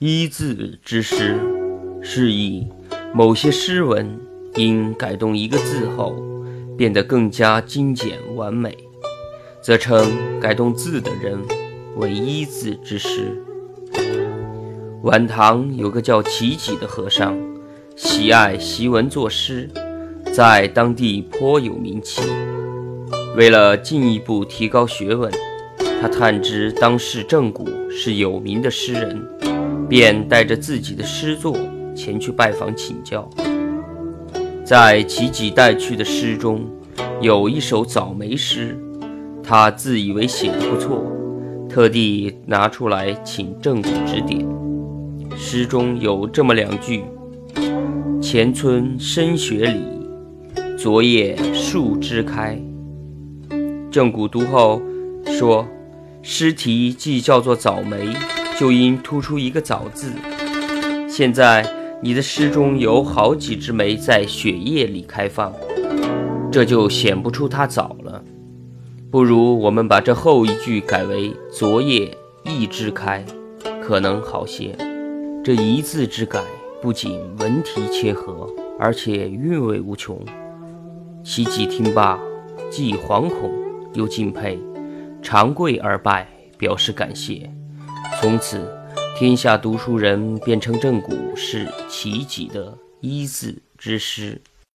一字之诗，是以某些诗文因改动一个字后，变得更加精简完美，则称改动字的人为一字之诗。晚唐有个叫齐己的和尚，喜爱习文作诗，在当地颇有名气。为了进一步提高学问，他探知当世郑谷是有名的诗人。便带着自己的诗作前去拜访请教。在齐己带去的诗中，有一首早梅诗，他自以为写的不错，特地拿出来请郑骨指点。诗中有这么两句：“前村深雪里，昨夜树枝开。”郑谷读后说：“诗题既叫做早梅。”就应突出一个“早”字。现在你的诗中有好几枝梅在雪夜里开放，这就显不出它早了。不如我们把这后一句改为“昨夜一枝开”，可能好些。这一字之改，不仅文题切合，而且韵味无穷。齐己听罢，既惶恐又敬佩，长跪而拜，表示感谢。从此，天下读书人便称郑谷是奇己的一字之师。